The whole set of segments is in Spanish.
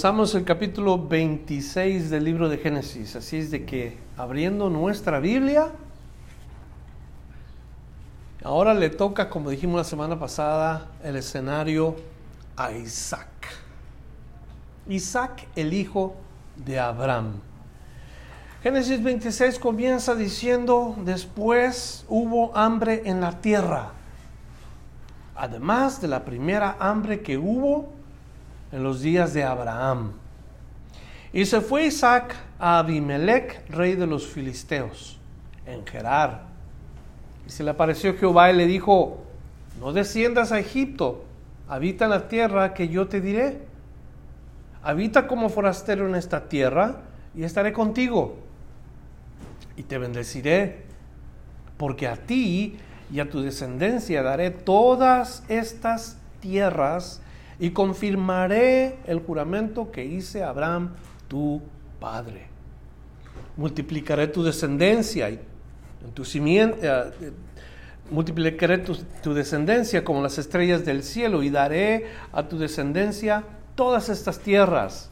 Comenzamos el capítulo 26 del libro de Génesis, así es de que abriendo nuestra Biblia, ahora le toca, como dijimos la semana pasada, el escenario a Isaac. Isaac, el hijo de Abraham. Génesis 26 comienza diciendo, después hubo hambre en la tierra, además de la primera hambre que hubo en los días de Abraham. Y se fue Isaac a Abimelech, rey de los filisteos, en Gerar. Y se le apareció Jehová y le dijo, no desciendas a Egipto, habita en la tierra que yo te diré. Habita como forastero en esta tierra y estaré contigo y te bendeciré, porque a ti y a tu descendencia daré todas estas tierras y confirmaré el juramento que hice a Abraham, tu padre. Multiplicaré tu descendencia y tu simiente, eh, multiplicaré tu, tu descendencia como las estrellas del cielo y daré a tu descendencia todas estas tierras.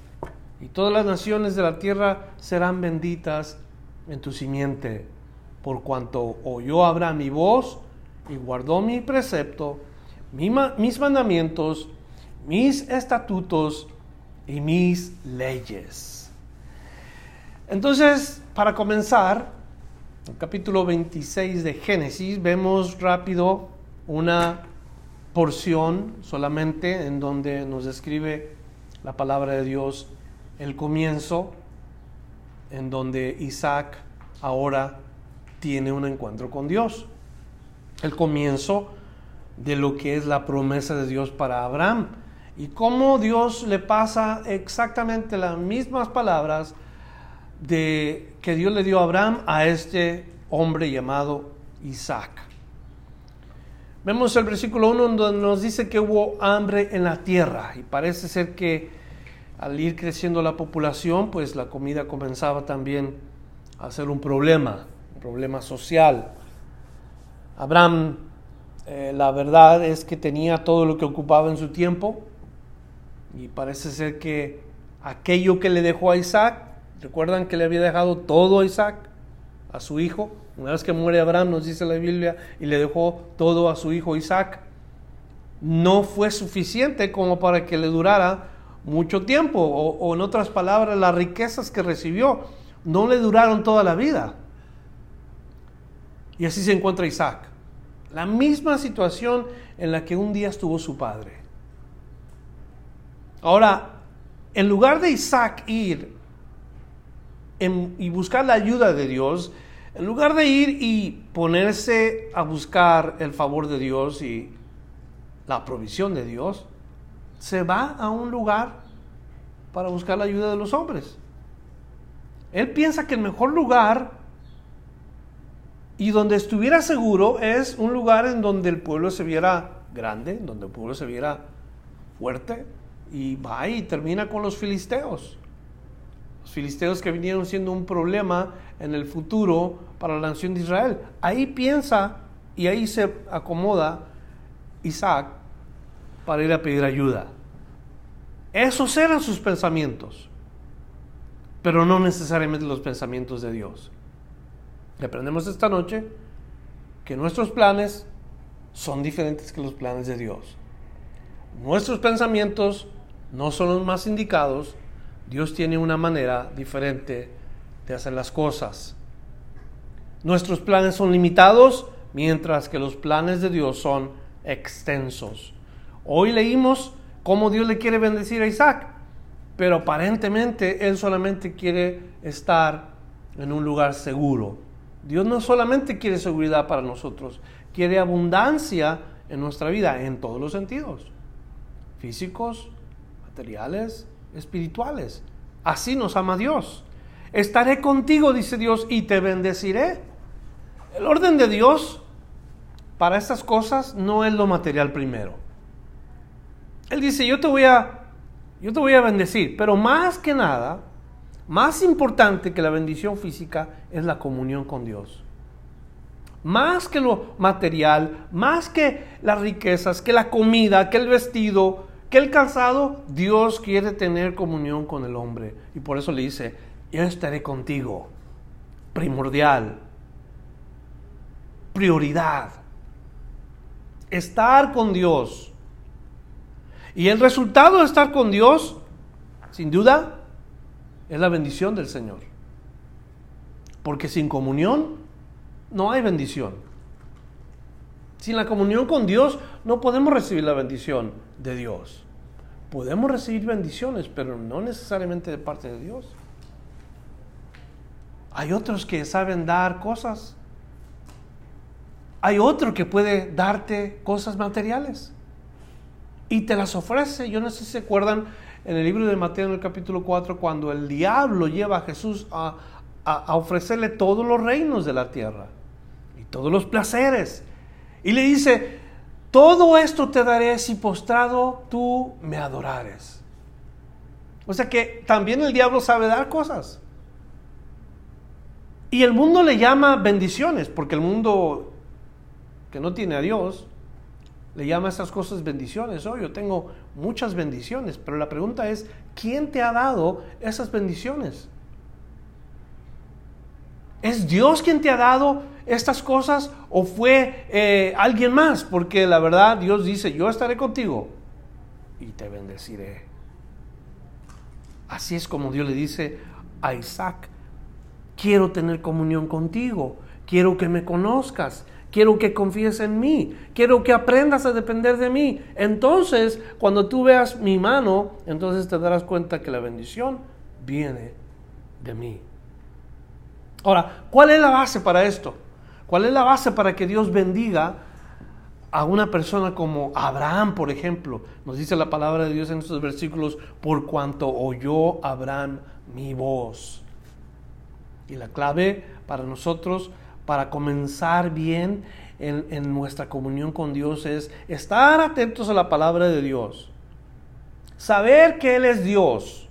Y todas las naciones de la tierra serán benditas en tu simiente, por cuanto oyó Abraham mi voz y guardó mi precepto, mis mandamientos, mis estatutos y mis leyes. Entonces, para comenzar, el capítulo 26 de Génesis, vemos rápido una porción solamente en donde nos describe la palabra de Dios el comienzo en donde Isaac ahora tiene un encuentro con Dios. El comienzo de lo que es la promesa de Dios para Abraham. Y cómo Dios le pasa exactamente las mismas palabras de, que Dios le dio a Abraham a este hombre llamado Isaac. Vemos el versículo 1 donde nos dice que hubo hambre en la tierra y parece ser que al ir creciendo la población, pues la comida comenzaba también a ser un problema, un problema social. Abraham, eh, la verdad es que tenía todo lo que ocupaba en su tiempo y parece ser que aquello que le dejó a Isaac, recuerdan que le había dejado todo a Isaac, a su hijo, una vez que muere Abraham, nos dice la Biblia, y le dejó todo a su hijo Isaac, no fue suficiente como para que le durara mucho tiempo, o, en otras palabras, las riquezas que recibió no le duraron toda la vida. Y así se encuentra Isaac. La misma situación en la que un día estuvo su padre. Ahora, en lugar de Isaac ir y buscar la ayuda de Dios, en lugar de ir y ponerse a buscar el favor de Dios y la provisión de Dios, se va a un lugar para buscar la ayuda de los hombres. Él piensa que el mejor lugar y donde estuviera seguro es un lugar en donde el pueblo se viera grande, donde el pueblo se viera fuerte, y va y termina con los filisteos. Los filisteos que vinieron siendo un problema en el futuro para la nación de Israel. Ahí piensa y ahí se acomoda Isaac para ir a pedir ayuda. Esos eran sus pensamientos, pero no necesariamente los pensamientos de Dios. Aprendemos esta noche que nuestros planes son diferentes que los planes de Dios. Nuestros pensamientos no son los más indicados. Dios tiene una manera diferente de hacer las cosas. Nuestros planes son limitados, mientras que los planes de Dios son extensos. Hoy leímos cómo Dios le quiere bendecir a Isaac, pero aparentemente él solamente quiere estar en un lugar seguro. Dios no solamente quiere seguridad para nosotros, quiere abundancia en nuestra vida en todos los sentidos. físicos, materiales, espirituales. Así nos ama Dios. Estaré contigo, dice Dios, y te bendeciré. El orden de Dios para estas cosas no es lo material primero. Él dice, yo te voy a yo te voy a bendecir, pero más que nada, más importante que la bendición física es la comunión con Dios. Más que lo material, más que las riquezas, que la comida, que el vestido, que el calzado, Dios quiere tener comunión con el hombre. Y por eso le dice, yo estaré contigo. Primordial. Prioridad. Estar con Dios. Y el resultado de estar con Dios, sin duda, es la bendición del Señor. Porque sin comunión no hay bendición. Sin la comunión con Dios no podemos recibir la bendición de Dios. Podemos recibir bendiciones, pero no necesariamente de parte de Dios. Hay otros que saben dar cosas. Hay otro que puede darte cosas materiales y te las ofrece. Yo no sé si se acuerdan en el libro de Mateo en el capítulo 4 cuando el diablo lleva a Jesús a, ofrecerle todos los reinos de la tierra y todos los placeres. Y le dice, todo esto te daré si postrado tú me adorares. O sea que también el diablo sabe dar cosas. Y el mundo le llama bendiciones, porque el mundo que no tiene a Dios, le llama a estas cosas bendiciones. Oh, yo tengo muchas bendiciones, pero la pregunta es, ¿quién te ha dado esas bendiciones? ¿Es Dios quien te ha dado estas cosas o fue eh, alguien más? Porque la verdad Dios dice, yo estaré contigo y te bendeciré. Así es como Dios le dice a Isaac, quiero tener comunión contigo, quiero que me conozcas, Quiero que confíes en mí. Quiero que aprendas a depender de mí. Entonces, cuando tú veas mi mano, entonces te darás cuenta que la bendición viene de mí. Ahora, ¿cuál es la base para esto? ¿Cuál es la base para que Dios bendiga a una persona como Abraham, por ejemplo? Nos dice la palabra de Dios en estos versículos, por cuanto oyó Abraham mi voz. Y la clave para nosotros para comenzar bien en, nuestra comunión con Dios es estar atentos a la palabra de Dios. Saber que Él es Dios.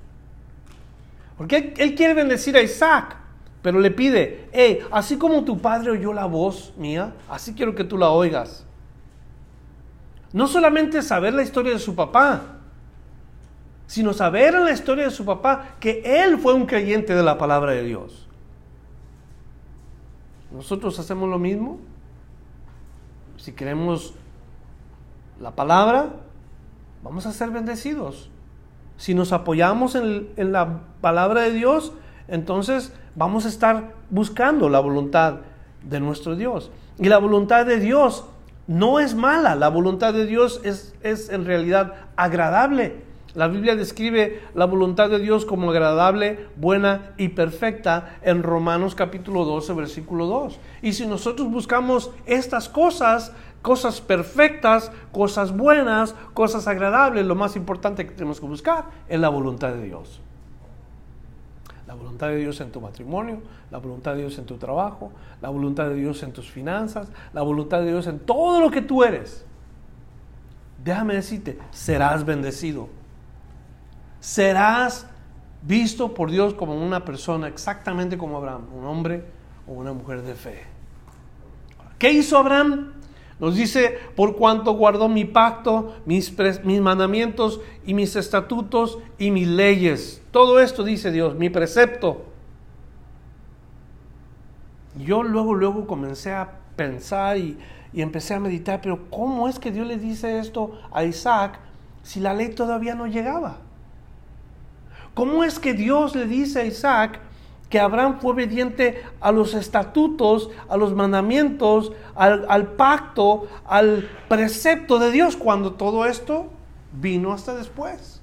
Porque Él, quiere bendecir a Isaac, pero le pide, hey, así como tu padre oyó la voz mía, así quiero que tú la oigas. No solamente saber la historia de su papá, sino saber en la historia de su papá que él fue un creyente de la palabra de Dios. Nosotros hacemos lo mismo. Si queremos la palabra, vamos a ser bendecidos. Si nos apoyamos en, en, la palabra de Dios, entonces vamos a estar buscando la voluntad de nuestro Dios. Y la voluntad de Dios no es mala, la voluntad de Dios es, es en realidad agradable. La Biblia describe la voluntad de Dios como agradable, buena y perfecta en Romanos capítulo 12, versículo 2. Y si nosotros buscamos estas cosas, cosas perfectas, cosas buenas, cosas agradables, lo más importante que tenemos que buscar es la voluntad de Dios. La voluntad de Dios en tu matrimonio, la voluntad de Dios en tu trabajo, la voluntad de Dios en tus finanzas, la voluntad de Dios en todo lo que tú eres. Déjame decirte, serás bendecido serás visto por Dios como una persona exactamente como Abraham, un hombre o una mujer de fe. ¿Qué hizo Abraham? Nos dice, por cuanto guardó mi pacto, mis, mis mandamientos y mis estatutos y mis leyes. Todo esto dice Dios, mi precepto. Yo luego, luego comencé a pensar y, y empecé a meditar, pero ¿cómo es que Dios le dice esto a Isaac si la ley todavía no llegaba? ¿Cómo es que Dios le dice a Isaac que Abraham fue obediente a los estatutos, a los mandamientos, al, pacto, al precepto de Dios, cuando todo esto vino hasta después?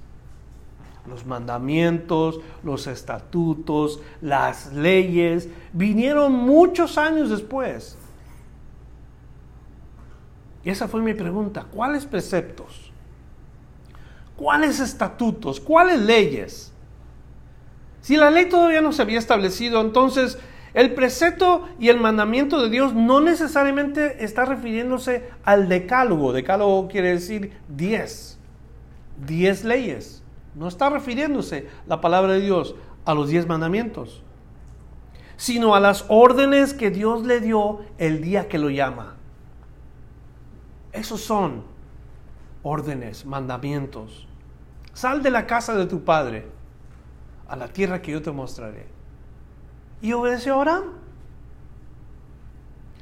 Los mandamientos, los estatutos, las leyes, vinieron muchos años después. Y esa fue mi pregunta, ¿cuáles preceptos? ¿Cuáles estatutos? ¿Cuáles leyes? Si la ley todavía no se había establecido, entonces el precepto y el mandamiento de Dios no necesariamente está refiriéndose al decálogo. Decálogo quiere decir diez. Diez leyes. No está refiriéndose la palabra de Dios a los diez mandamientos, sino a las órdenes que Dios le dio el día que lo llama. Esos son órdenes, mandamientos. Sal de la casa de tu padre a la tierra que yo te mostraré. Y obedeció a Abraham.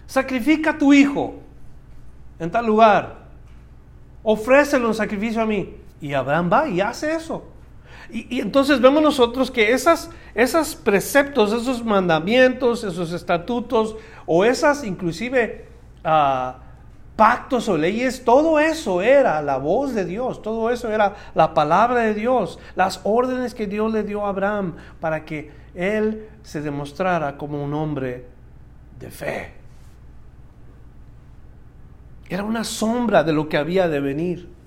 Sacrifica a tu hijo en tal lugar. Ofrécelo en sacrificio a mí. Y Abraham va y hace eso. Y, entonces vemos nosotros que esas, esos preceptos, esos mandamientos, esos estatutos o esas inclusive uh, pactos o leyes, todo eso era la voz de Dios, todo eso era la palabra de Dios, las órdenes que Dios le dio a Abraham para que él se demostrara como un hombre de fe. Era una sombra de lo que había de venir.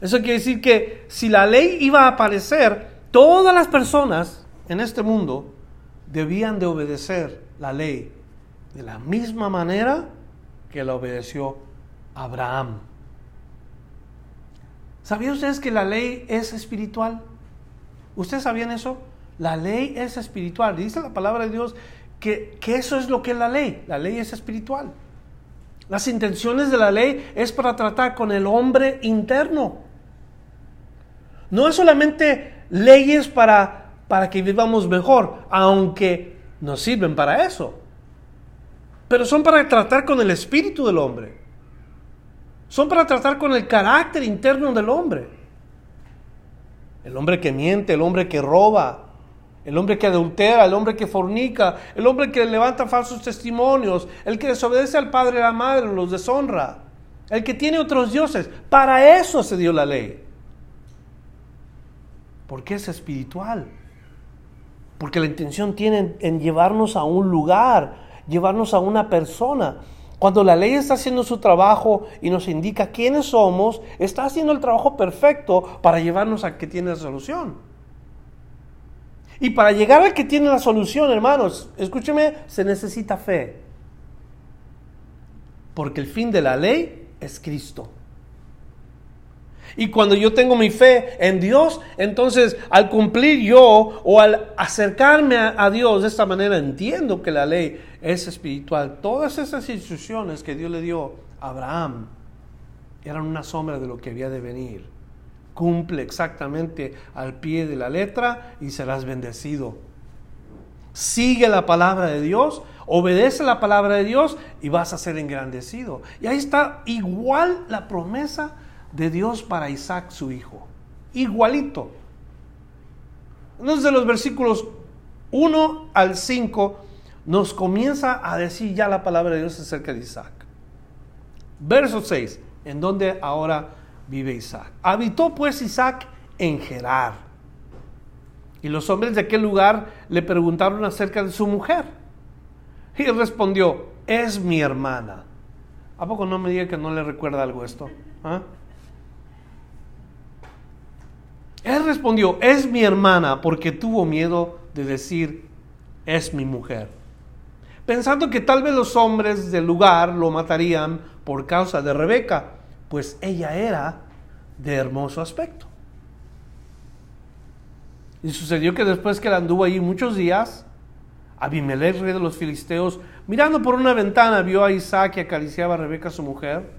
Eso quiere decir que si la ley iba a aparecer, todas las personas en este mundo debían de obedecer la ley de la misma manera que la obedeció Abraham. ¿Sabían ustedes que la ley es espiritual? ¿Ustedes sabían eso? La ley es espiritual. Dice la palabra de Dios que, que eso es lo que es la ley. La ley es espiritual. Las intenciones de la ley es para tratar con el hombre interno. No es solamente leyes para, para que vivamos mejor, aunque nos sirven para eso pero son para tratar con el espíritu del hombre. Son para tratar con el carácter interno del hombre. El hombre que miente, el hombre que roba, el hombre que adultera, el hombre que fornica, el hombre que levanta falsos testimonios, el que desobedece al padre y a la madre, los deshonra, el que tiene otros dioses. Para eso se dio la ley. Porque es espiritual. Porque la intención tiene en llevarnos a un lugar llevarnos a una persona. Cuando la ley está haciendo su trabajo y nos indica quiénes somos, está haciendo el trabajo perfecto para llevarnos a que tiene la solución. Y para llegar al que tiene la solución, hermanos, escúcheme, se necesita fe. Porque el fin de la ley es Cristo. Y cuando yo tengo mi fe en Dios, entonces al cumplir yo o al acercarme a, Dios de esta manera, entiendo que la ley es espiritual. Todas esas instrucciones que Dios le dio a Abraham eran una sombra de lo que había de venir. Cumple exactamente al pie de la letra y serás bendecido. Sigue la palabra de Dios, obedece la palabra de Dios y vas a ser engrandecido. Y ahí está igual la promesa de Dios para Isaac su hijo. Igualito. Entonces los versículos 1 al 5 nos comienza a decir ya la palabra de Dios acerca de Isaac. Verso 6, en donde ahora vive Isaac. Habitó pues Isaac en Gerar. Y los hombres de aquel lugar le preguntaron acerca de su mujer. Y respondió, es mi hermana. ¿A poco no me diga que no le recuerda algo esto? ¿Ah? Él respondió, es mi hermana, porque tuvo miedo de decir, es mi mujer. Pensando que tal vez los hombres del lugar lo matarían por causa de Rebeca, pues ella era de hermoso aspecto. Y sucedió que después que él anduvo allí muchos días, Abimelech, rey de los filisteos, mirando por una ventana, vio a Isaac que acariciaba a Rebeca, su mujer,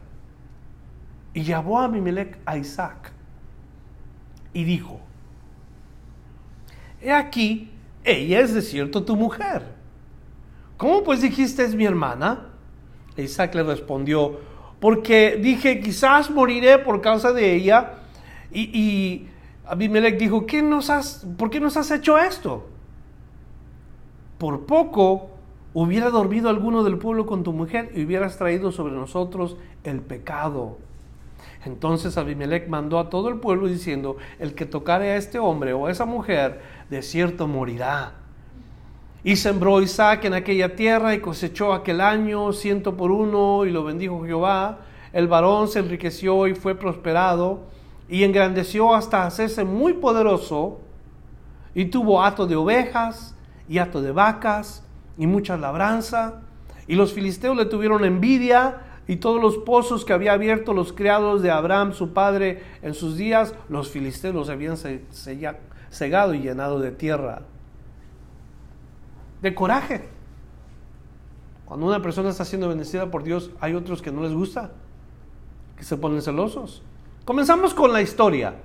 y llamó a Abimelech a Isaac y dijo, he aquí, ella es de cierto tu mujer. ¿Cómo pues dijiste es mi hermana? Isaac le respondió, porque dije, quizás moriré por causa de ella. Y, Abimelech dijo, ¿qué nos has, ¿por qué nos has hecho esto? Por poco hubiera dormido alguno del pueblo con tu mujer y hubieras traído sobre nosotros el pecado. Entonces Abimelech mandó a todo el pueblo diciendo, el que tocare a este hombre o a esa mujer, de cierto morirá. Y sembró Isaac en aquella tierra y cosechó aquel año ciento por uno y lo bendijo Jehová. El varón se enriqueció y fue prosperado y engrandeció hasta hacerse muy poderoso y tuvo hato de ovejas y hato de vacas y mucha labranza. Y los filisteos le tuvieron envidia y todos los pozos que había abierto los criados de Abraham, su padre, en sus días, los filisteos habían cegado y llenado de tierra. De coraje. Cuando una persona está siendo bendecida por Dios, hay otros que no les gusta, que se ponen celosos. Comenzamos con la historia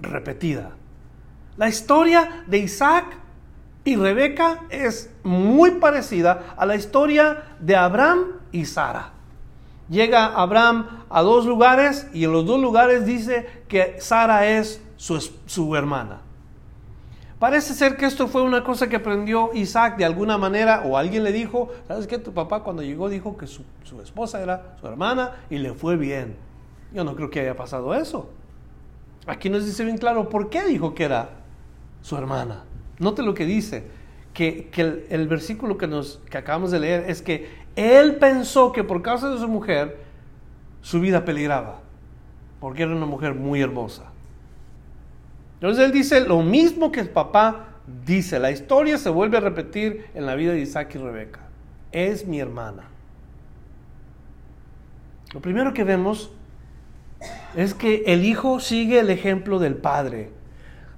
repetida. La historia de Isaac y Rebeca es muy parecida a la historia de Abraham y Sara. Llega Abraham a dos lugares y en los dos lugares dice que Sara es su, hermana. Parece ser que esto fue una cosa que aprendió Isaac de alguna manera o alguien le dijo, ¿sabes qué? Tu papá cuando llegó dijo que su, su esposa era su hermana y le fue bien. Yo no creo que haya pasado eso. Aquí nos dice bien claro por qué dijo que era su hermana. Note lo que dice, que, el, versículo que, nos, que acabamos de leer es que él pensó que por causa de su mujer su vida peligraba, porque era una mujer muy hermosa. Entonces él dice lo mismo que el papá dice, la historia se vuelve a repetir en la vida de Isaac y Rebeca. Es mi hermana. Lo primero que vemos es que el hijo sigue el ejemplo del padre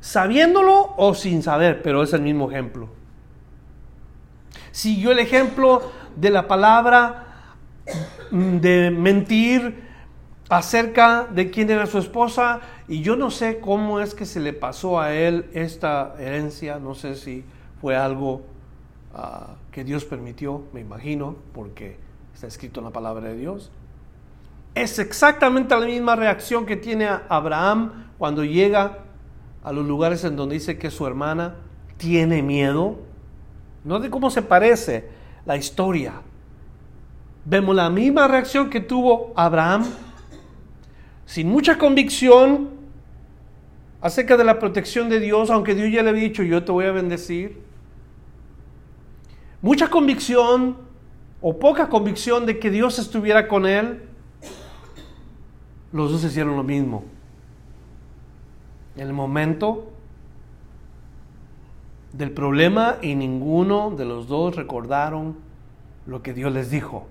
sabiéndolo o sin saber, pero es el mismo ejemplo. Siguió el ejemplo de la palabra mm, de mentir acerca de quién era su esposa y yo no sé cómo es que se le pasó a él esta herencia, no sé si fue algo ah, que Dios permitió, me imagino, porque está escrito en la palabra de Dios. Es exactamente la misma reacción que tiene Abraham cuando llega a los lugares en donde dice que su hermana tiene miedo. No de cómo se parece la historia. Vemos la misma reacción que tuvo Abraham, sin mucha convicción acerca de la protección de Dios, aunque Dios ya le había dicho, yo te voy a bendecir. Mucha convicción o poca convicción de que Dios estuviera con él. Los dos hicieron lo mismo el momento del problema y ninguno de los dos recordaron lo que Dios les dijo.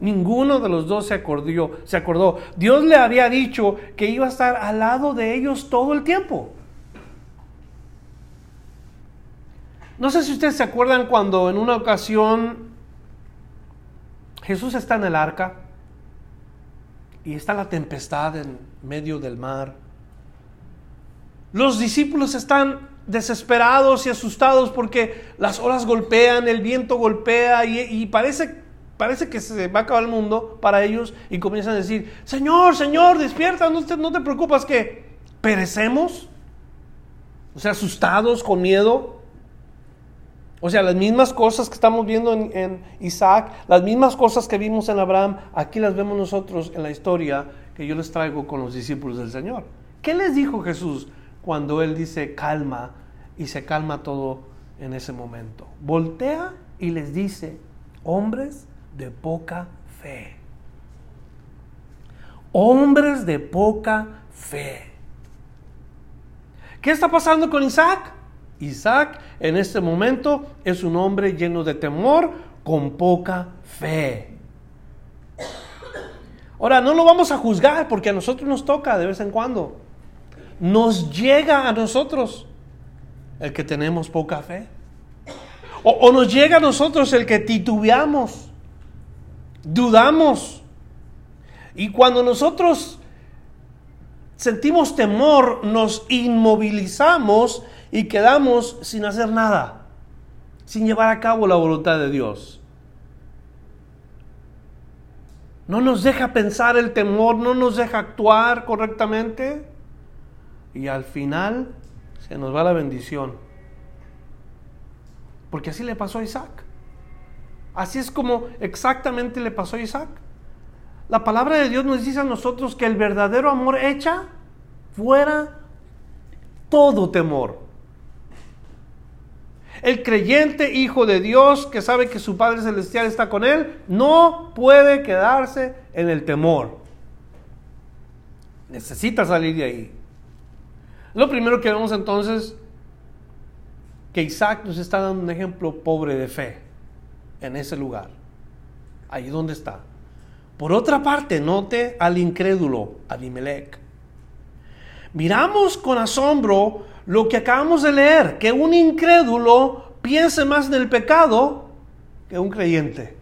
Ninguno de los dos se acordó, se acordó. Dios le había dicho que iba a estar al lado de ellos todo el tiempo. No sé si ustedes se acuerdan cuando en una ocasión Jesús está en el arca y está la tempestad en medio del mar. Los discípulos están desesperados y asustados porque las olas golpean, el viento golpea y, parece, parece que se va a acabar el mundo para ellos y comienzan a decir, Señor, Señor, despierta, no te, no te preocupas que perecemos. O sea, asustados, con miedo. O sea, las mismas cosas que estamos viendo en, en, Isaac, las mismas cosas que vimos en Abraham, aquí las vemos nosotros en la historia que yo les traigo con los discípulos del Señor. ¿Qué les dijo Jesús? Cuando Él dice calma y se calma todo en ese momento. Voltea y les dice, hombres de poca fe. Hombres de poca fe. ¿Qué está pasando con Isaac? Isaac en este momento es un hombre lleno de temor, con poca fe. Ahora, no lo vamos a juzgar porque a nosotros nos toca de vez en cuando nos llega a nosotros el que tenemos poca fe. O, nos llega a nosotros el que titubeamos, dudamos. Y cuando nosotros sentimos temor, nos inmovilizamos y quedamos sin hacer nada, sin llevar a cabo la voluntad de Dios. No nos deja pensar el temor, no nos deja actuar correctamente y al final se nos va la bendición. Porque así le pasó a Isaac. Así es como exactamente le pasó a Isaac. La palabra de Dios nos dice a nosotros que el verdadero amor echa fuera todo temor. El creyente hijo de Dios que sabe que su Padre Celestial está con él, no puede quedarse en el temor. Necesita salir de ahí. Lo primero que vemos entonces, que Isaac nos está dando un ejemplo pobre de fe en ese lugar. Ahí donde está. Por otra parte, note al incrédulo, Abimelech. Miramos con asombro lo que acabamos de leer, que un incrédulo piense más en el pecado que un creyente.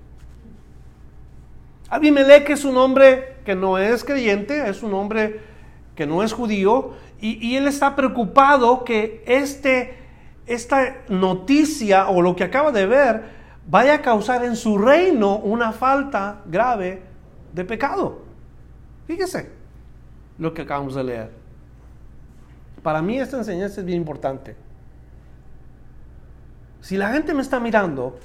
Abimelech es un hombre que no es creyente, es un hombre que no es judío, y, él está preocupado que este, esta noticia o lo que acaba de ver vaya a causar en su reino una falta grave de pecado. Fíjese lo que acabamos de leer. Para mí esta enseñanza es bien importante. Si la gente me está mirando,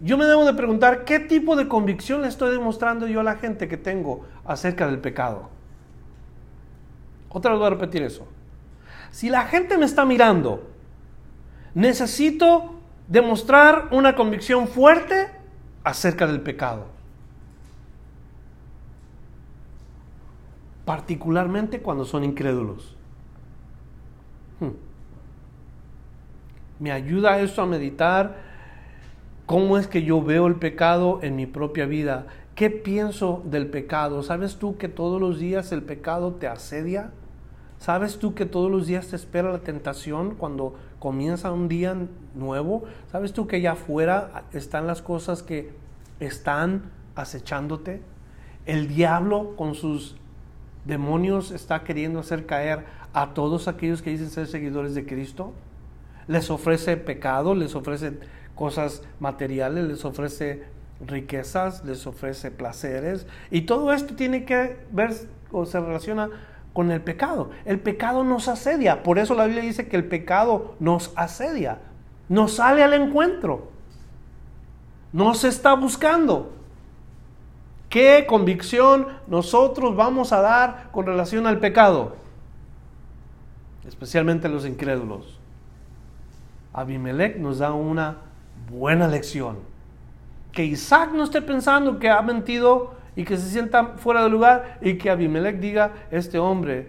yo me debo de preguntar qué tipo de convicción le estoy demostrando yo a la gente que tengo acerca del pecado. Otra vez voy a repetir eso. Si la gente me está mirando, necesito demostrar una convicción fuerte acerca del pecado. Particularmente cuando son incrédulos. Hmm. Me ayuda eso a meditar cómo es que yo veo el pecado en mi propia vida. ¿Qué pienso del pecado? ¿Sabes tú que todos los días el pecado te asedia? ¿Sabes tú que todos los días te espera la tentación cuando comienza un día nuevo? ¿Sabes tú que allá afuera están las cosas que están acechándote? El diablo con sus demonios está queriendo hacer caer a todos aquellos que dicen ser seguidores de Cristo. Les ofrece pecado, les ofrece cosas materiales, les ofrece riquezas, les ofrece placeres. Y todo esto tiene que ver o se relaciona con el pecado. El pecado nos asedia. Por eso la Biblia dice que el pecado nos asedia. Nos sale al encuentro. Nos está buscando. ¿Qué convicción nosotros vamos a dar con relación al pecado? Especialmente los incrédulos. Abimelech nos da una buena lección. Que Isaac no esté pensando que ha mentido y que se sienta fuera de lugar y que Abimelech diga, este hombre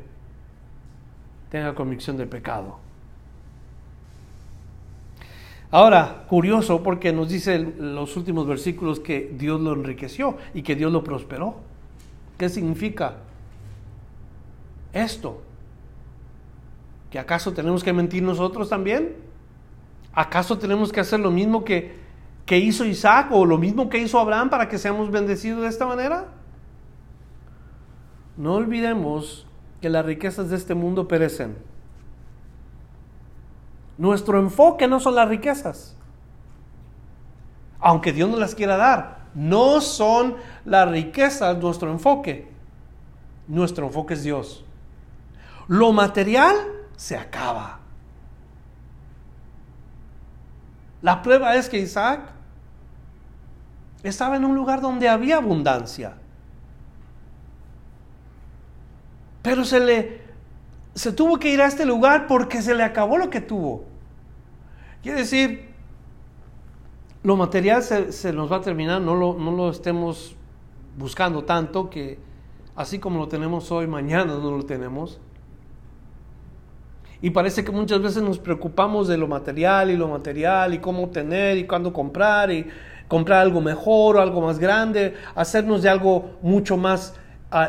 tenga convicción de pecado. Ahora, curioso porque nos dice los últimos versículos que Dios lo enriqueció y que Dios lo prosperó. ¿Qué significa esto? ¿Que acaso tenemos que mentir nosotros también? ¿Acaso tenemos que hacer lo mismo que, que hizo Isaac o lo mismo que hizo Abraham para que seamos bendecidos de esta manera? No olvidemos que las riquezas de este mundo perecen nuestro enfoque no son las riquezas. Aunque Dios nos las quiera dar, no son las riquezas nuestro enfoque. Nuestro enfoque es Dios. Lo material se acaba. La prueba es que Isaac estaba en un lugar donde había abundancia. Pero se le se tuvo que ir a este lugar porque se le acabó lo que tuvo. Quiere decir, lo material se, nos va a terminar, no lo, no lo estemos buscando tanto que así como lo tenemos hoy, mañana no lo tenemos. Y parece que muchas veces nos preocupamos de lo material y lo material y cómo obtener y cuándo comprar y comprar algo mejor o algo más grande, hacernos de algo mucho más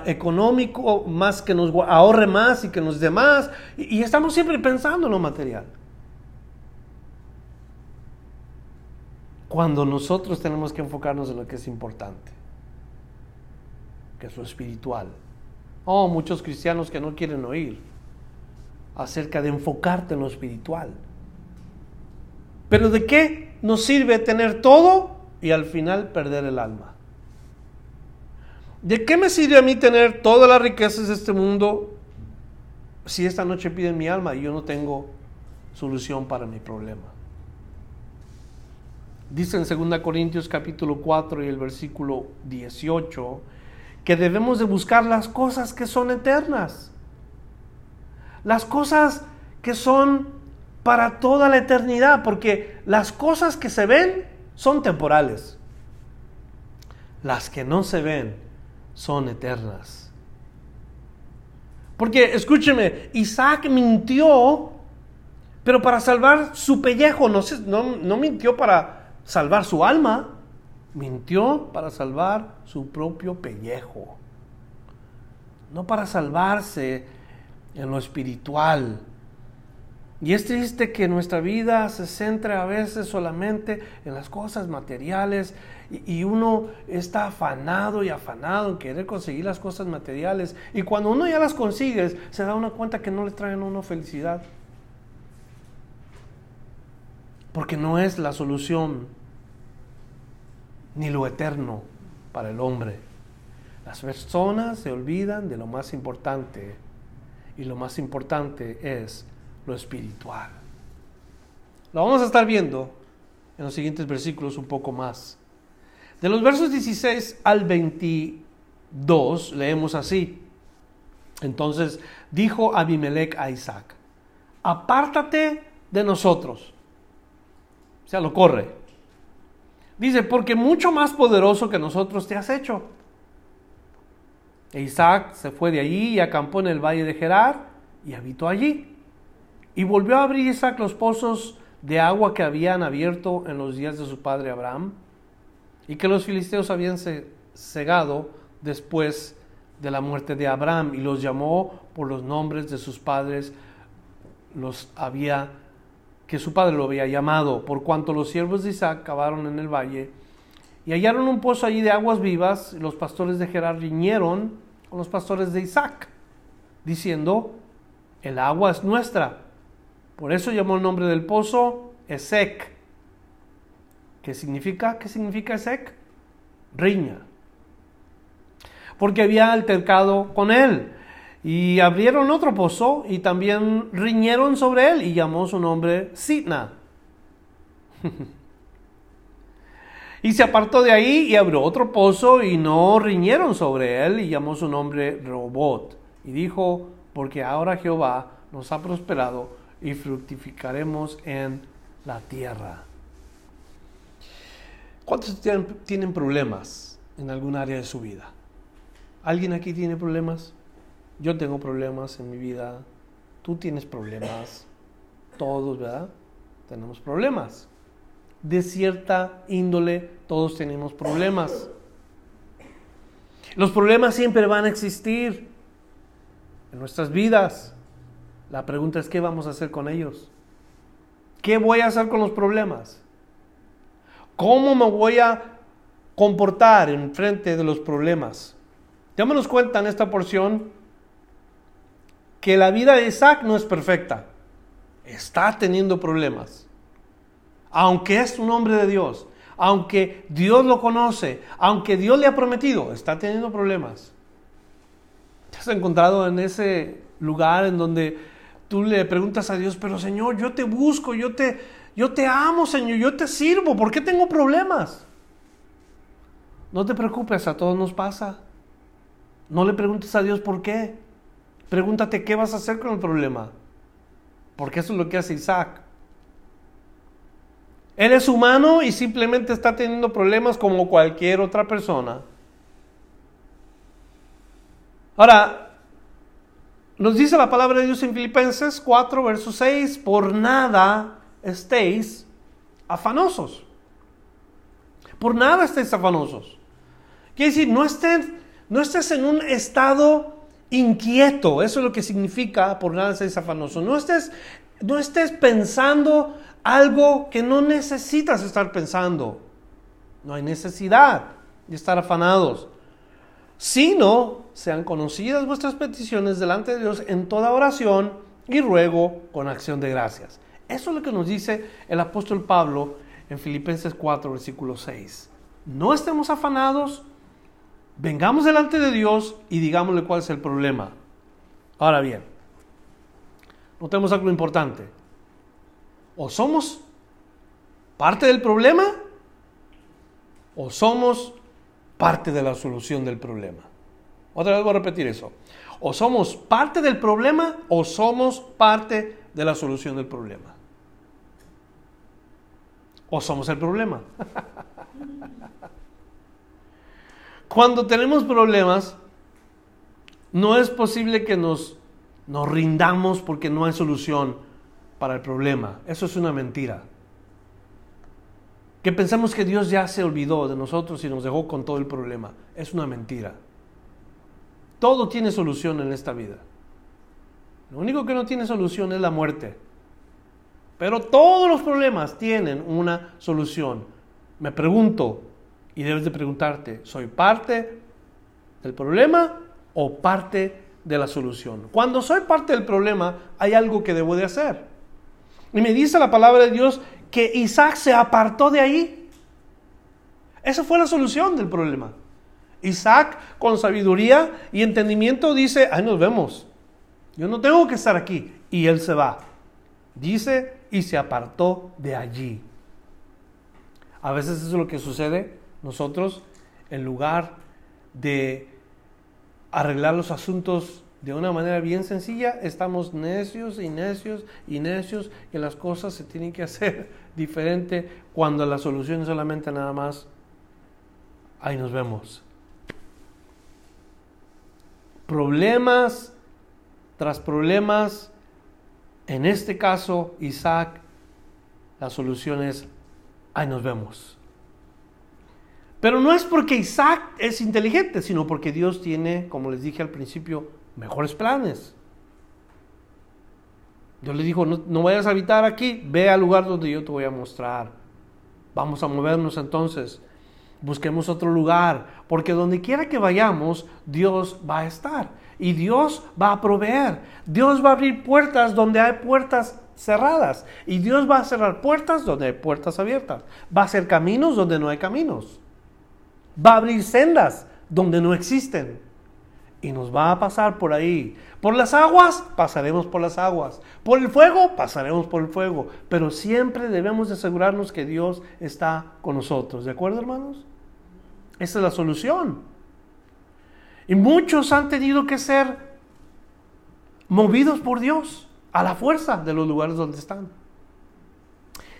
económico, más que nos ahorre más y que nos dé más. Y, y estamos siempre pensando en lo material. Cuando nosotros tenemos que enfocarnos en lo que es importante, que es lo espiritual. Oh, muchos cristianos que no quieren oír acerca de enfocarte en lo espiritual. Pero ¿de qué nos sirve tener todo y al final perder el alma? ¿De qué me sirve a mí tener todas las riquezas de este mundo si esta noche piden mi alma y yo no tengo solución para mi problema? Dice en 2 Corintios capítulo 4 y el versículo 18 que debemos de buscar las cosas que son eternas. Las cosas que son para toda la eternidad, porque las cosas que se ven son temporales. Las que no se ven son eternas. Porque escúcheme, Isaac mintió, pero para salvar su pellejo, no, no, no mintió para salvar su alma, mintió para salvar su propio pellejo, no para salvarse en lo espiritual. Y es triste que nuestra vida se centre a veces solamente en las cosas materiales y, uno está afanado y afanado en querer conseguir las cosas materiales. Y cuando uno ya las consigue, se da una cuenta que no le traen a uno felicidad. Porque no es la solución ni lo eterno para el hombre. Las personas se olvidan de lo más importante y lo más importante es lo espiritual. Lo vamos a estar viendo en los siguientes versículos un poco más. De los versos 16 al 22 leemos así. Entonces dijo Abimelech a Isaac, apártate de nosotros. O sea, lo corre. Dice, porque mucho más poderoso que nosotros te has hecho. E Isaac se fue de allí y acampó en el valle de Gerar y habitó allí. Y volvió a abrir Isaac los pozos de agua que habían abierto en los días de su padre Abraham y que los filisteos habían cegado después de la muerte de Abraham y los llamó por los nombres de sus padres, los había que su padre lo había llamado, por cuanto los siervos de Isaac cavaron en el valle y hallaron un pozo allí de aguas vivas, y los pastores de Gerar riñeron con los pastores de Isaac, diciendo, el agua es nuestra. Por eso llamó el nombre del pozo Esec, ¿Qué significa? ¿Qué significa sec? Riña. Porque había altercado con él. Y abrieron otro pozo y también riñeron sobre él y llamó su nombre Sitna. y se apartó de ahí y abrió otro pozo y no riñeron sobre él y llamó su nombre Robot. Y dijo, porque ahora Jehová nos ha prosperado y fructificaremos en la tierra. ¿Cuántos tienen problemas en algún área de su vida? ¿Alguien aquí tiene problemas? Yo tengo problemas en mi vida. Tú tienes problemas. Todos, ¿verdad? Tenemos problemas. De cierta índole, todos tenemos problemas. Los problemas siempre van a existir en nuestras vidas. La pregunta es, ¿qué vamos a hacer con ellos? ¿Qué voy a hacer con los problemas? ¿Cómo me voy a comportar en frente de los problemas? Démonos cuenta en esta porción que la vida de Isaac no es perfecta. Está teniendo problemas. Aunque es un hombre de Dios, aunque Dios lo conoce, aunque Dios le ha prometido, está teniendo problemas. ¿Te has encontrado en ese lugar en donde tú le preguntas a Dios, pero Señor, yo te busco, yo te, yo te amo, Señor, yo te sirvo, ¿por qué tengo problemas? No te preocupes, a todos nos pasa. No le preguntes a Dios por qué. Pregúntate qué vas a hacer con el problema. Porque eso es lo que hace Isaac. Él es humano y simplemente está teniendo problemas como cualquier otra persona. Ahora, nos dice la palabra de Dios en Filipenses 4, verso 6, por nada estéis afanosos. Por nada estéis afanosos. Quiere decir, no estés, no estés en un estado inquieto. Eso es lo que significa por nada estéis afanosos. No estés, no estés pensando algo que no necesitas estar pensando. No hay necesidad de estar afanados. Sino sean conocidas vuestras peticiones delante de Dios en toda oración y ruego con acción de gracias. Eso es lo que nos dice el apóstol Pablo en Filipenses 4, versículo 6. No estemos afanados, vengamos delante de Dios y digámosle cuál es el problema. Ahora bien, notemos algo importante. O somos parte del problema o somos parte de la solución del problema. Otra vez voy a repetir eso. O somos parte del problema o somos parte de la solución del problema o somos el problema. Cuando tenemos problemas, no es posible que nos nos rindamos porque no hay solución para el problema. Eso es una mentira. Que pensamos que Dios ya se olvidó de nosotros y nos dejó con todo el problema. Es una mentira. Todo tiene solución en esta vida. Lo único que no tiene solución es la muerte. Pero todos los problemas tienen una solución. Me pregunto, y debes de preguntarte, ¿soy parte del problema o parte de la solución? Cuando soy parte del problema, hay algo que debo de hacer. Y me dice la palabra de Dios que Isaac se apartó de ahí. Esa fue la solución del problema. Isaac, con sabiduría y entendimiento, dice, ahí nos vemos. Yo no tengo que estar aquí. Y él se va. Dice, y se apartó de allí. A veces eso es lo que sucede. Nosotros, en lugar de arreglar los asuntos de una manera bien sencilla, estamos necios y necios y necios que las cosas se tienen que hacer diferente cuando la solución es solamente nada más, ahí nos vemos. Problemas tras problemas, en este caso Isaac, la solución es, ahí nos vemos. Pero no es porque Isaac es inteligente, sino porque Dios tiene, como les dije al principio, mejores planes. Dios le dijo, no, no, vayas a habitar aquí, ve al lugar donde yo te voy a mostrar. Vamos a movernos entonces, busquemos otro lugar, porque donde quiera que vayamos, Dios va a estar. Y Dios va a proveer. Dios va a abrir puertas donde hay puertas cerradas. Y Dios va a cerrar puertas donde hay puertas abiertas. Va a hacer caminos donde no hay caminos. Va a abrir sendas donde no existen y nos va a pasar por ahí. Por las aguas, pasaremos por las aguas. Por el fuego, pasaremos por el fuego. Pero siempre debemos de asegurarnos que Dios está con nosotros. ¿De acuerdo, hermanos? Esa es la solución. Y muchos han tenido que ser movidos por Dios a la fuerza de los lugares donde están.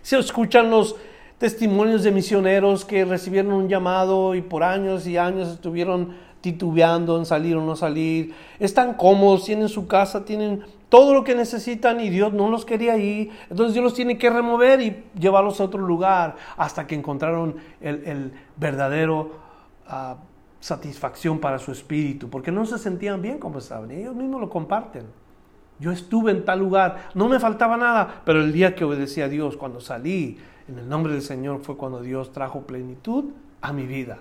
Se escuchan los testimonios de misioneros que recibieron un llamado y por años y años estuvieron titubeando en salir o no salir. Están cómodos, tienen su casa, tienen todo lo que necesitan y Dios no los quería ahí. Entonces Dios los tiene que remover y llevarlos a otro lugar hasta que encontraron el, verdadero satisfacción para su espíritu, porque no se sentían bien como estaban. ellos mismos lo comparten. Yo estuve en tal lugar, no me faltaba nada, pero el día que obedecí a Dios, cuando salí en el nombre del Señor, fue cuando Dios trajo plenitud a mi vida.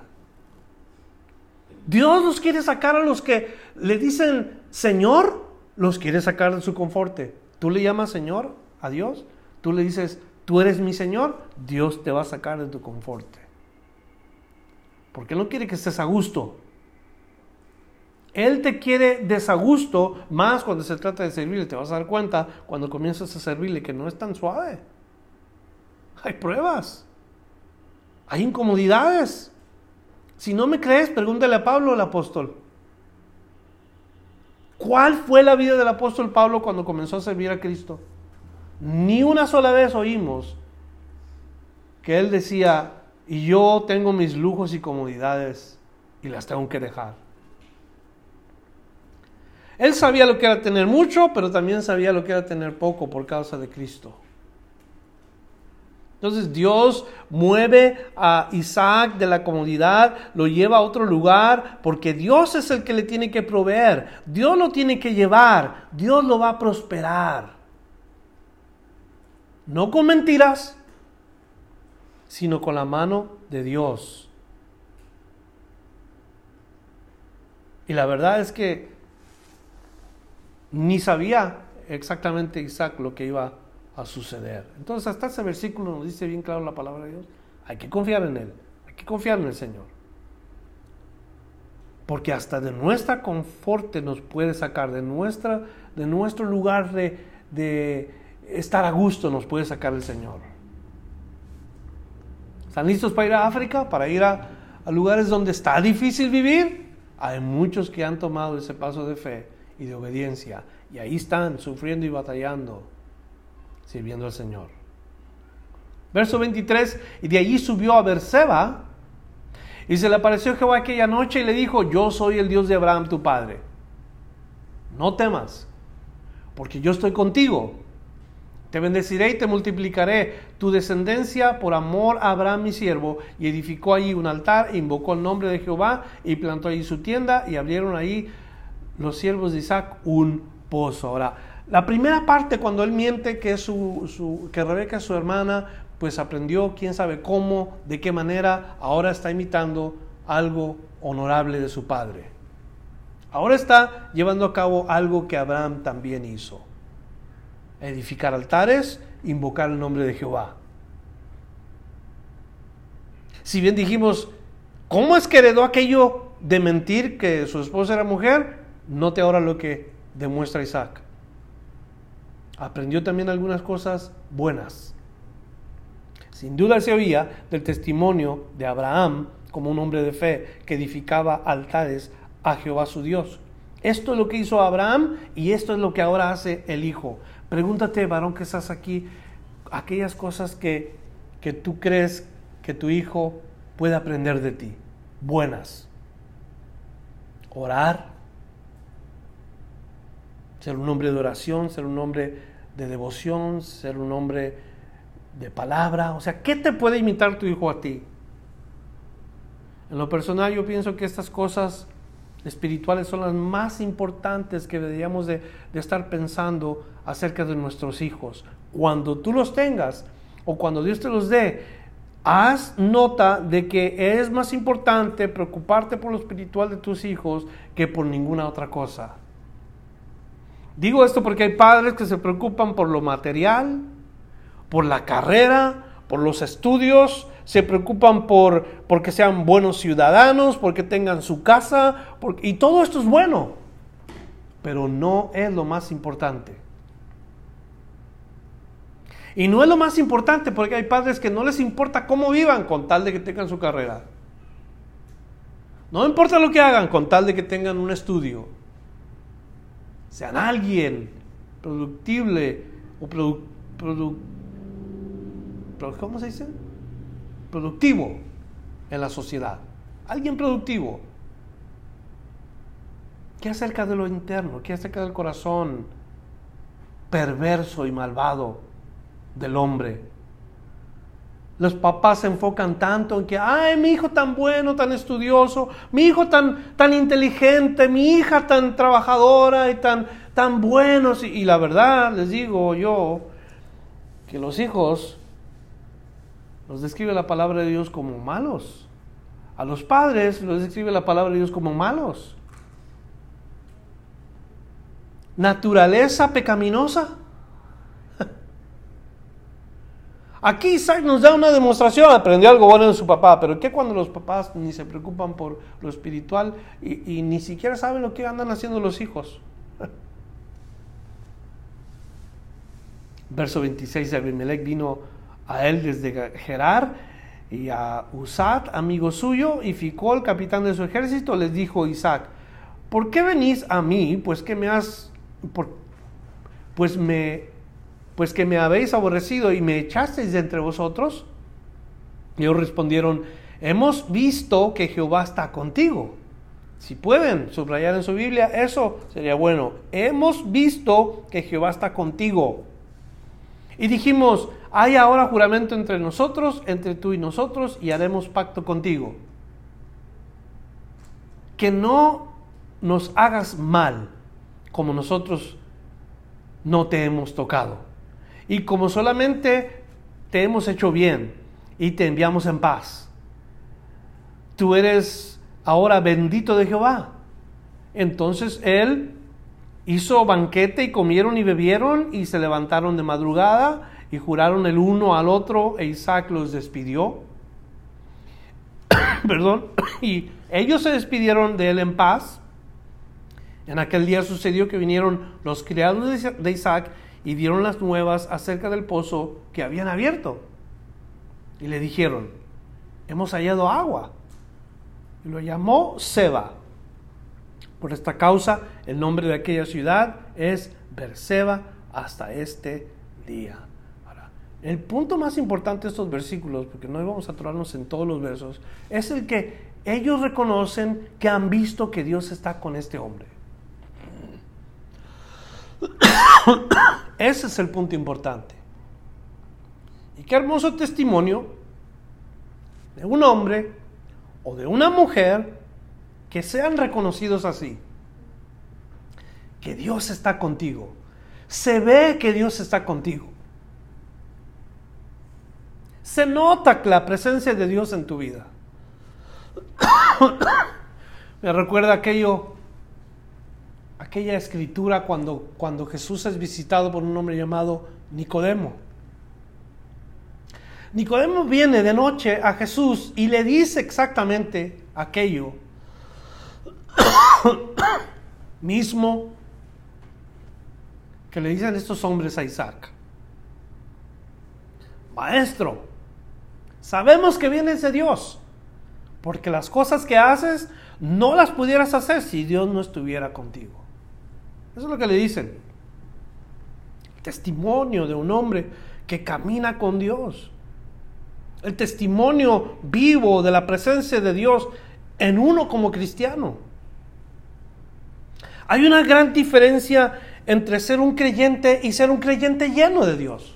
Dios los quiere sacar a los que le dicen Señor, los quiere sacar de su conforte. Tú le llamas Señor a Dios, tú le dices, tú eres mi Señor, Dios te va a sacar de tu conforte. Porque no quiere que estés a gusto. Él te quiere desagusto más cuando se trata de servirle. Te vas a dar cuenta cuando comienzas a servirle que no es tan suave. Hay pruebas. Hay incomodidades. Si no me crees, pregúntale a Pablo el apóstol. ¿Cuál fue la vida del apóstol Pablo cuando comenzó a servir a Cristo? Ni una sola vez oímos que él decía, y yo tengo mis lujos y comodidades y las tengo que dejar. Él sabía lo que era tener mucho, pero también sabía lo que era tener poco por causa de Cristo. Entonces Dios mueve a Isaac de la comodidad, lo lleva a otro lugar, porque Dios es el que le tiene que proveer, Dios lo tiene que llevar, Dios lo va a prosperar. No con mentiras, sino con la mano de Dios. Y la verdad es que ni sabía exactamente Isaac lo que iba a suceder. Entonces, hasta ese versículo nos dice bien claro la palabra de Dios. Hay que confiar en Él, hay que confiar en el Señor. Porque hasta de nuestra confort nos puede sacar, de, nuestra, de nuestro lugar de, de estar a gusto nos puede sacar el Señor. ¿Están listos para ir a África? ¿Para ir a, lugares donde está difícil vivir? Hay muchos que han tomado ese paso de fe y de obediencia y ahí están sufriendo y batallando sirviendo al Señor. Verso 23, y de allí subió a Berseba, y se le apareció Jehová aquella noche y le dijo, yo soy el Dios de Abraham tu padre. No temas, porque yo estoy contigo. Te bendeciré y te multiplicaré tu descendencia por amor a Abraham mi siervo. Y edificó allí un altar, e invocó el nombre de Jehová y plantó allí su tienda y abrieron ahí los siervos de Isaac un pozo. Ahora, la primera parte cuando él miente que, su, que Rebeca es su hermana, pues aprendió quién sabe cómo, de qué manera, ahora está imitando algo honorable de su padre. Ahora está llevando a cabo algo que Abraham también hizo. Edificar altares, invocar el nombre de Jehová. Si bien dijimos, ¿cómo es que heredó aquello de mentir que su esposa era mujer? Note ahora lo que demuestra Isaac. Aprendió también algunas cosas buenas. Sin duda se oía del testimonio de Abraham como un hombre de fe que edificaba altares a Jehová su Dios. Esto es lo que hizo Abraham y esto es lo que ahora hace el Hijo. Pregúntate, varón que estás aquí, aquellas cosas que, que tú crees que tu hijo puede aprender de ti, buenas. Orar, ser un hombre de oración, ser un hombre de devoción, ser un hombre de palabra. O sea, ¿qué te puede imitar tu hijo a ti? En lo personal yo pienso que estas cosas espirituales son las más importantes que deberíamos de, estar pensando acerca de nuestros hijos. Cuando tú los tengas o cuando Dios te los dé, haz nota de que es más importante preocuparte por lo espiritual de tus hijos que por ninguna otra cosa. Digo esto porque hay padres que se preocupan por lo material, por la carrera, por los estudios, se preocupan por porque sean buenos ciudadanos, porque tengan su casa, y todo esto es bueno, pero no es lo más importante. Y no es lo más importante porque hay padres que no les importa cómo vivan con tal de que tengan su carrera. No importa lo que hagan con tal de que tengan un estudio. Sean alguien productible o produ, ¿cómo se dice? Productivo en la sociedad. Alguien productivo. ¿Qué acerca de lo interno? ¿Qué acerca del corazón perverso y malvado del hombre? Los papás se enfocan tanto en que, ay, mi hijo tan bueno, tan estudioso, mi hijo tan, tan inteligente, mi hija tan trabajadora y tan, tan buenos. y la verdad, les digo yo, que los hijos nos describe la palabra de Dios como malos. A los padres los describe la palabra de Dios como malos. Naturaleza pecaminosa. Aquí Isaac nos da una demostración, aprendió algo bueno de su papá, pero ¿qué cuando los papás ni se preocupan por lo espiritual y, ni siquiera saben lo que andan haciendo los hijos? Verso 26 de Abimelech vino a él desde Gerar y a Usat, amigo suyo, y Ficol, capitán de su ejército, les dijo Isaac, ¿por qué venís a mí? Pues que me has, pues me, pues que me habéis aborrecido y me echasteis de entre vosotros. Y ellos respondieron, hemos visto que Jehová está contigo. Si pueden subrayar en su Biblia, eso sería bueno. Hemos visto que Jehová está contigo. Y dijimos, hay ahora juramento entre nosotros, entre tú y nosotros, y haremos pacto contigo. Que no nos hagas mal como nosotros no te hemos tocado. Y como solamente te hemos hecho bien y te enviamos en paz. Tú eres ahora bendito de Jehová. Entonces él hizo banquete y comieron y bebieron y se levantaron de madrugada y juraron el uno al otro e Isaac los despidió. Perdón. Y ellos se despidieron de él en paz. En aquel día sucedió que vinieron los criados de Isaac y dieron las nuevas acerca del pozo que habían abierto. Y le dijeron, hemos hallado agua. Y lo llamó Seba. Por esta causa, el nombre de aquella ciudad es Berseba hasta este día. El punto más importante de estos versículos, porque no vamos a atorarnos en todos los versos, es el que ellos reconocen que han visto que Dios está con este hombre. Ese es el punto importante. Y qué hermoso testimonio de un hombre o de una mujer que sean reconocidos así. Que Dios está contigo. Se ve que Dios está contigo. Se nota la presencia de Dios en tu vida. Me recuerda aquello, aquella escritura cuando, cuando Jesús es visitado por un hombre llamado Nicodemo. Nicodemo viene de noche a Jesús y le dice exactamente aquello mismo que le dicen estos hombres a Isaac. Maestro, sabemos que vienes de Dios, porque las cosas que haces no las pudieras hacer si Dios no estuviera contigo. Eso es lo que le dicen. testimonio de un hombre que camina con Dios. El testimonio vivo de la presencia de Dios en uno como cristiano. Hay una gran diferencia entre ser un creyente y ser un creyente lleno de Dios.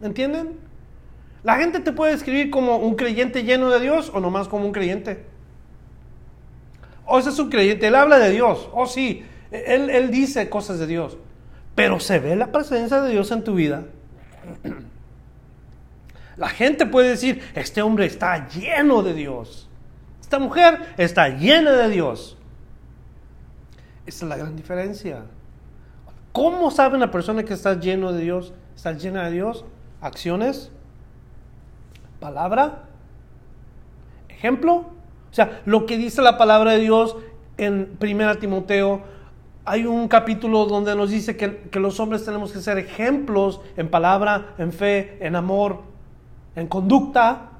¿Entienden? La gente te puede describir como un creyente lleno de Dios o nomás como un creyente. O ese es un creyente, él habla de Dios. O sí, él, él dice cosas de Dios. Pero se ve la presencia de Dios en tu vida. La gente puede decir, este hombre está lleno de Dios. Esta mujer está llena de Dios. Esa es la gran diferencia. ¿Cómo sabe una persona que está lleno de Dios? ¿Está llena de Dios? Acciones, palabra, ejemplo. O sea, lo que dice la palabra de Dios en 1 Timoteo, hay un capítulo donde nos dice que, que, los hombres tenemos que ser ejemplos en palabra, en fe, en amor, en conducta.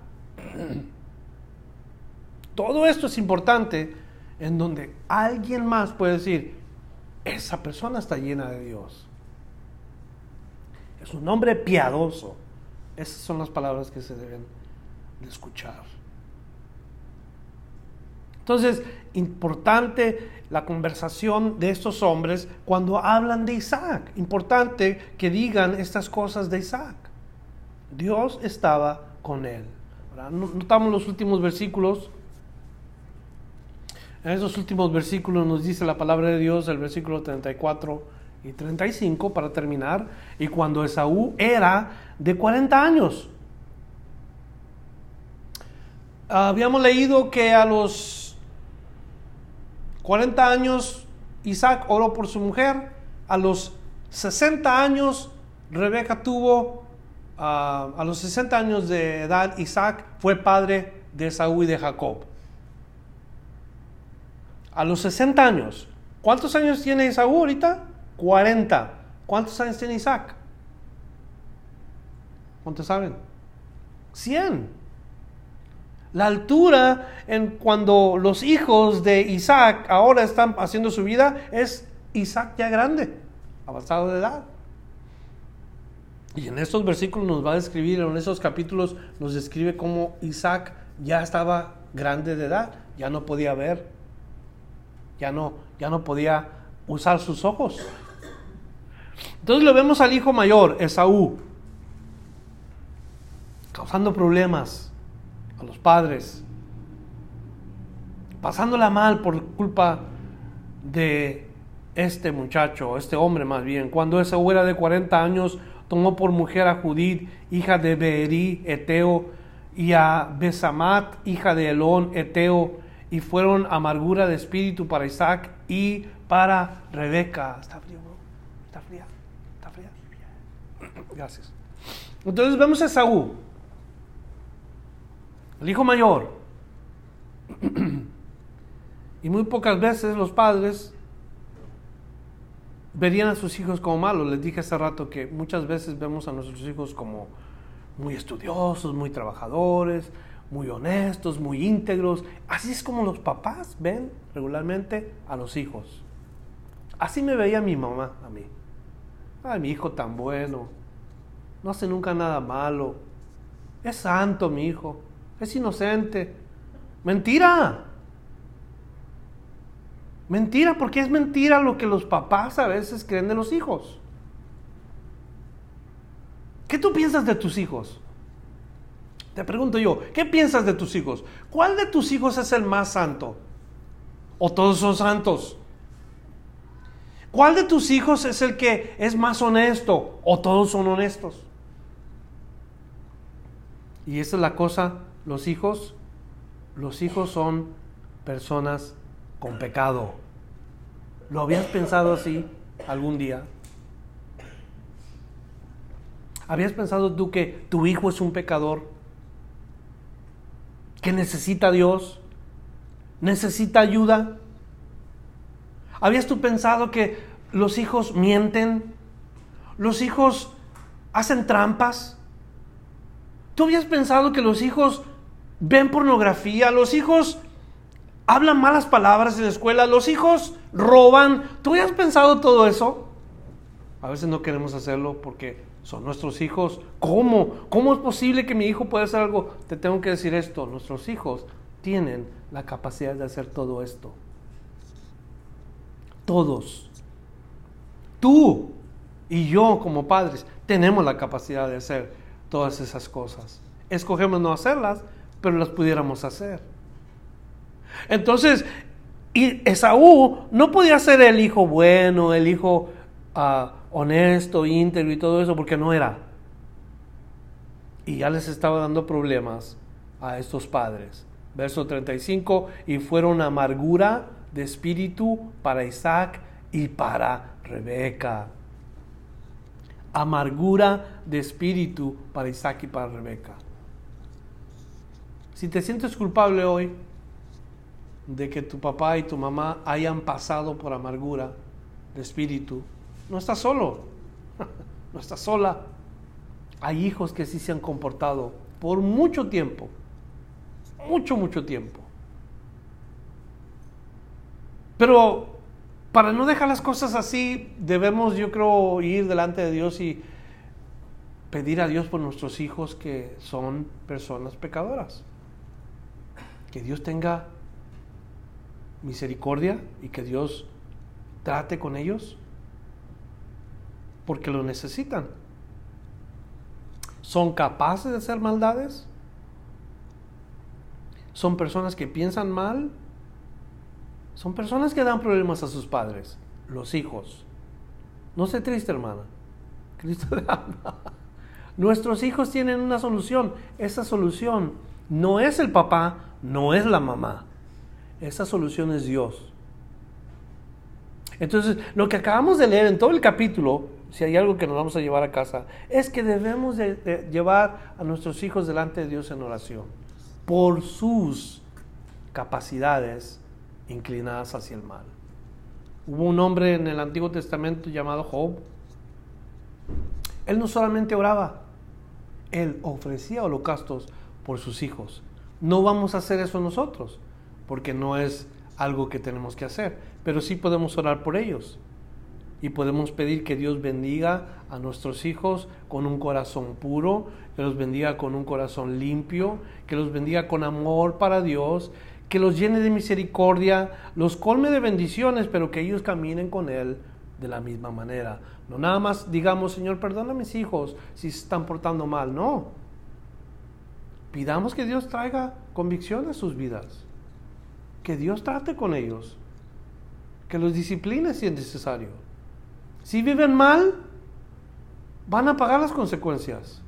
Todo esto es importante en donde alguien más puede decir, esa persona está llena de Dios. Es un hombre piadoso. Esas son las palabras que se deben de escuchar. Entonces, importante la conversación de estos hombres cuando hablan de Isaac. Importante que digan estas cosas de Isaac. Dios estaba con él. Notamos los últimos versículos en esos últimos versículos nos dice la palabra de Dios, el versículo 34 y 35 para terminar, y cuando Esaú era de 40 años. Habíamos leído que a los 40 años Isaac oró por su mujer, a los 60 años Rebeca tuvo, ah, a los 60 años de edad Isaac fue padre de Esaú y de Jacob a los 60 años. ¿Cuántos años tiene Esaú ahorita? 40. ¿Cuántos años tiene Isaac? ¿Cuántos saben? 100. La altura en cuando los hijos de Isaac ahora están haciendo su vida es Isaac ya grande, avanzado de edad. Y en estos versículos nos va a describir, en esos capítulos nos describe cómo Isaac ya estaba grande de edad, ya no podía ver, ya no, ya no podía usar sus ojos. Entonces lo vemos al hijo mayor, Esaú, causando problemas a los padres, pasándola mal por culpa de este muchacho, este hombre más bien. Cuando Esaú era de 40 años, tomó por mujer a Judith, hija de Beeri, Eteo, y a Besamat, hija de Elón, Eteo, y fueron amargura de espíritu para Isaac y para Rebeca. Está frío, bro. Está fría. Está fría. Gracias. Entonces vemos a Saúl, el hijo mayor. y muy pocas veces los padres verían a sus hijos como malos. Les dije hace rato que muchas veces vemos a nuestros hijos como muy estudiosos, muy trabajadores, muy honestos, muy íntegros. Así es como los papás ven regularmente a los hijos. Así me veía mi mamá a mí. Ay, mi hijo tan bueno. No hace nunca nada malo. Es santo mi hijo. Es inocente. Mentira. Mentira, porque es mentira lo que los papás a veces creen de los hijos. ¿Qué tú piensas de tus hijos? Te pregunto yo, ¿qué piensas de tus hijos? ¿Cuál de tus hijos es el más santo? ¿O todos son santos? ¿Cuál de tus hijos es el que es más honesto? ¿O todos son honestos? Y esa es la cosa, los hijos, los hijos son personas con pecado. ¿Lo habías pensado así algún día? ¿Habías pensado tú que tu hijo es un pecador? ¿Que necesita Dios? ¿Necesita ayuda? ¿Habías tú pensado que los hijos mienten? ¿Los hijos hacen trampas? ¿Tú habías pensado que los hijos ven pornografía? ¿Los hijos hablan malas palabras en la escuela? ¿Los hijos roban? ¿Tú habías pensado todo eso? A veces no queremos hacerlo porque son nuestros hijos. ¿Cómo? ¿Cómo es posible que mi hijo pueda hacer algo? Te tengo que decir esto, nuestros hijos tienen la capacidad de hacer todo esto. Todos. Tú y yo como padres tenemos la capacidad de hacer todas esas cosas. Escogemos no hacerlas, pero las pudiéramos hacer. Entonces, y Esaú no podía ser el hijo bueno, el hijo uh, honesto, íntegro y todo eso, porque no era. Y ya les estaba dando problemas a estos padres. Verso 35, y fueron amargura de espíritu para Isaac y para Rebeca. Amargura de espíritu para Isaac y para Rebeca. Si te sientes culpable hoy de que tu papá y tu mamá hayan pasado por amargura de espíritu, no estás solo, no estás sola. Hay hijos que sí se han comportado por mucho tiempo, mucho, mucho tiempo. Pero para no dejar las cosas así, debemos, yo creo, ir delante de Dios y pedir a Dios por nuestros hijos que son personas pecadoras. Que Dios tenga misericordia y que Dios trate con ellos porque lo necesitan. ¿Son capaces de hacer maldades? ¿Son personas que piensan mal? Son personas que dan problemas a sus padres, los hijos. No sé triste, hermana. Cristo Nuestros hijos tienen una solución. Esa solución no es el papá, no es la mamá. Esa solución es Dios. Entonces, lo que acabamos de leer en todo el capítulo si hay algo que nos vamos a llevar a casa, es que debemos de, llevar a nuestros hijos delante de Dios en oración por sus capacidades inclinadas hacia el mal. Hubo un hombre en el Antiguo Testamento llamado Job. Él no solamente oraba, él ofrecía holocaustos por sus hijos. No vamos a hacer eso nosotros, porque no es algo que tenemos que hacer, pero sí podemos orar por ellos y podemos pedir que Dios bendiga a nuestros hijos con un corazón puro, que los bendiga con un corazón limpio, que los bendiga con amor para Dios, que los llene de misericordia, los colme de bendiciones, pero que ellos caminen con Él de la misma manera. No nada más digamos, Señor, perdona a mis hijos si se están portando mal, no. Pidamos que Dios traiga convicción a sus vidas, que Dios trate con ellos, que los discipline si es necesario si viven mal, van a pagar las consecuencias.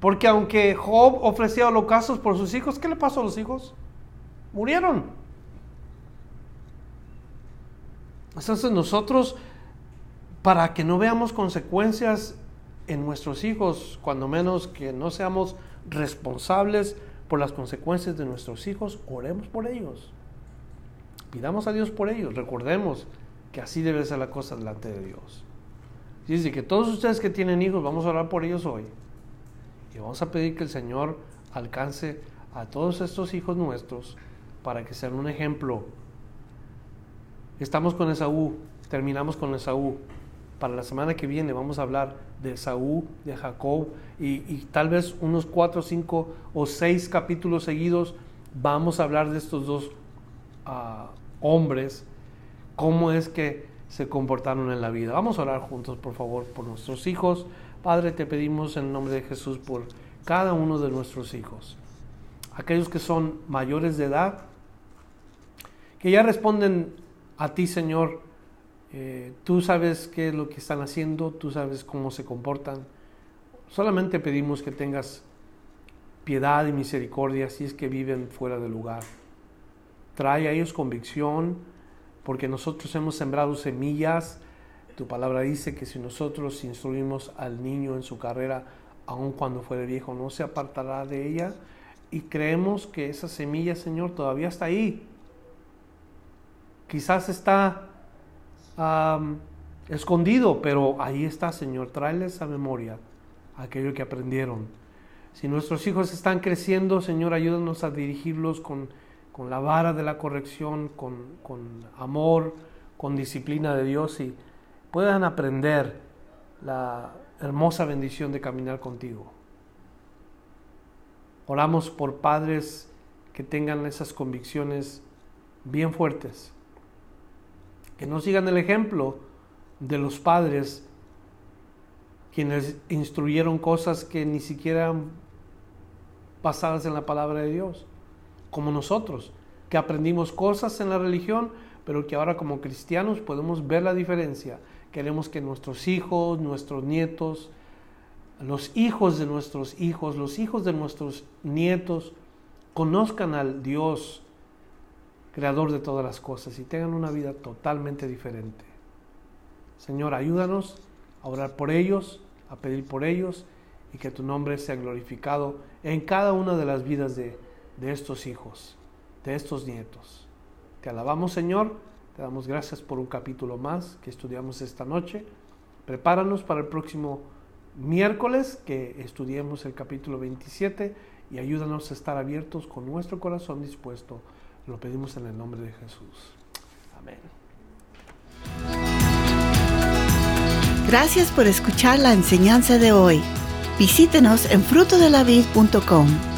Porque aunque Job ofrecía holocaustos por sus hijos, ¿qué le pasó a los hijos? Murieron. Entonces nosotros, para que no veamos consecuencias en nuestros hijos, cuando menos que no seamos responsables por las consecuencias de nuestros hijos, oremos por ellos. Pidamos a Dios por ellos. Recordemos que así debe ser la cosa delante de Dios. Dice que todos ustedes que tienen hijos, vamos a orar por ellos hoy. Y vamos a pedir que el Señor alcance a todos estos hijos nuestros para que sean un ejemplo. Estamos con Esaú, terminamos con Esaú. Para la semana que viene vamos a hablar de Esaú, de Jacob y, tal vez unos cuatro, cinco o seis capítulos seguidos vamos a hablar de estos dos ah, hombres cómo es que se comportaron en la vida. Vamos a orar juntos, por favor, por nuestros hijos. Padre, te pedimos en nombre de Jesús por cada uno de nuestros hijos. Aquellos que son mayores de edad, que ya responden a ti, Señor. Eh, tú sabes qué es lo que están haciendo, tú sabes cómo se comportan. Solamente pedimos que tengas piedad y misericordia si es que viven fuera del lugar. Trae a ellos convicción, porque nosotros hemos sembrado semillas. Tu palabra dice que si nosotros instruimos al niño en su carrera, aun cuando fuere viejo, no se apartará de ella. Y creemos que esa semilla, Señor, todavía está ahí. Quizás está escondido, pero ahí está, Señor. Tráeles a memoria aquello que aprendieron. Si nuestros hijos están creciendo, Señor, ayúdanos a dirigirlos con, con la vara de la corrección, con, con amor, con disciplina de Dios y puedan aprender la hermosa bendición de caminar contigo. Oramos por padres que tengan esas convicciones bien fuertes, que no sigan el ejemplo de los padres quienes instruyeron cosas que ni siquiera eran basadas en la palabra de Dios, como nosotros, que aprendimos cosas en la religión, pero que ahora como cristianos podemos ver la diferencia. Queremos que nuestros hijos, nuestros nietos, los hijos de nuestros hijos, los hijos de nuestros nietos, conozcan al Dios, creador de todas las cosas, y tengan una vida totalmente diferente. Señor, ayúdanos a orar por ellos, a pedir por ellos y que tu nombre sea glorificado en cada una de las vidas de, estos hijos, de estos nietos. Te alabamos Señor, te damos gracias por un capítulo más que estudiamos esta noche. Prepáranos para el próximo miércoles que estudiemos el capítulo 27 y ayúdanos a estar abiertos con nuestro corazón dispuesto. Lo pedimos en el nombre de Jesús. Amén. Gracias por escuchar la enseñanza de hoy. Visítenos en frutodelavid.com